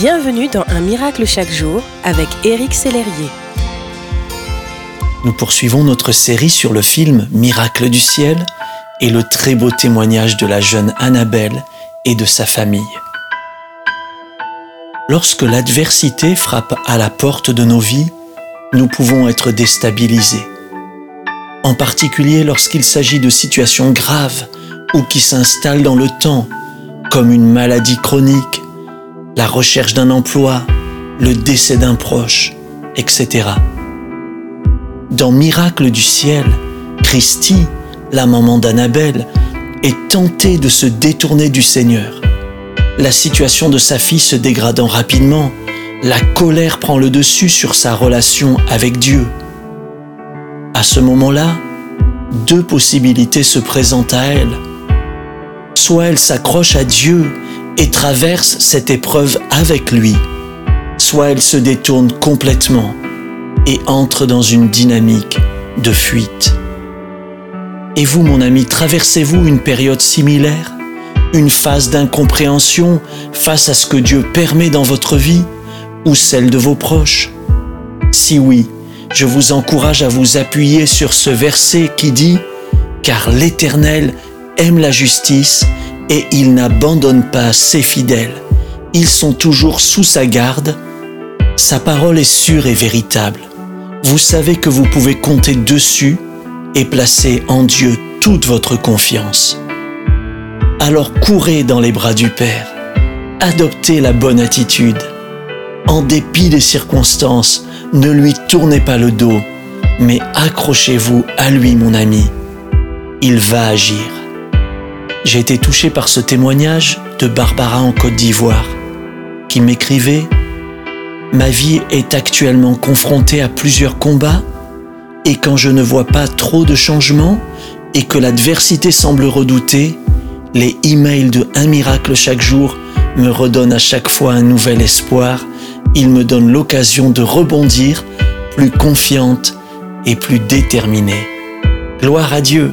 Bienvenue dans Un miracle chaque jour avec Éric Sellerier. Nous poursuivons notre série sur le film Miracle du ciel et le très beau témoignage de la jeune Annabelle et de sa famille. Lorsque l'adversité frappe à la porte de nos vies, nous pouvons être déstabilisés. En particulier lorsqu'il s'agit de situations graves ou qui s'installent dans le temps, comme une maladie chronique, la recherche d'un emploi, le décès d'un proche, etc. Dans Miracle du ciel, Christy, la maman d'Annabelle, est tentée de se détourner du Seigneur. La situation de sa fille se dégradant rapidement, la colère prend le dessus sur sa relation avec Dieu. À ce moment-là, deux possibilités se présentent à elle. Soit elle s'accroche à Dieu et traverse cette épreuve avec lui, soit elle se détourne complètement et entre dans une dynamique de fuite. Et vous, mon ami, traversez-vous une période similaire? Une phase d'incompréhension face à ce que Dieu permet dans votre vie ou celle de vos proches? Si oui, je vous encourage à vous appuyer sur ce verset qui dit ⁇ Car l'Éternel aime la justice et il n'abandonne pas ses fidèles. Ils sont toujours sous sa garde. Sa parole est sûre et véritable. Vous savez que vous pouvez compter dessus et placer en Dieu toute votre confiance. Alors courez dans les bras du Père. Adoptez la bonne attitude. En dépit des circonstances, ne lui tournez pas le dos, mais accrochez-vous à lui, mon ami. Il va agir. J'ai été touché par ce témoignage de Barbara en Côte d'Ivoire, qui m'écrivait Ma vie est actuellement confrontée à plusieurs combats, et quand je ne vois pas trop de changements et que l'adversité semble redoutée, les emails de Un miracle chaque jour me redonnent à chaque fois un nouvel espoir. Ils me donnent l'occasion de rebondir plus confiante et plus déterminée. Gloire à Dieu.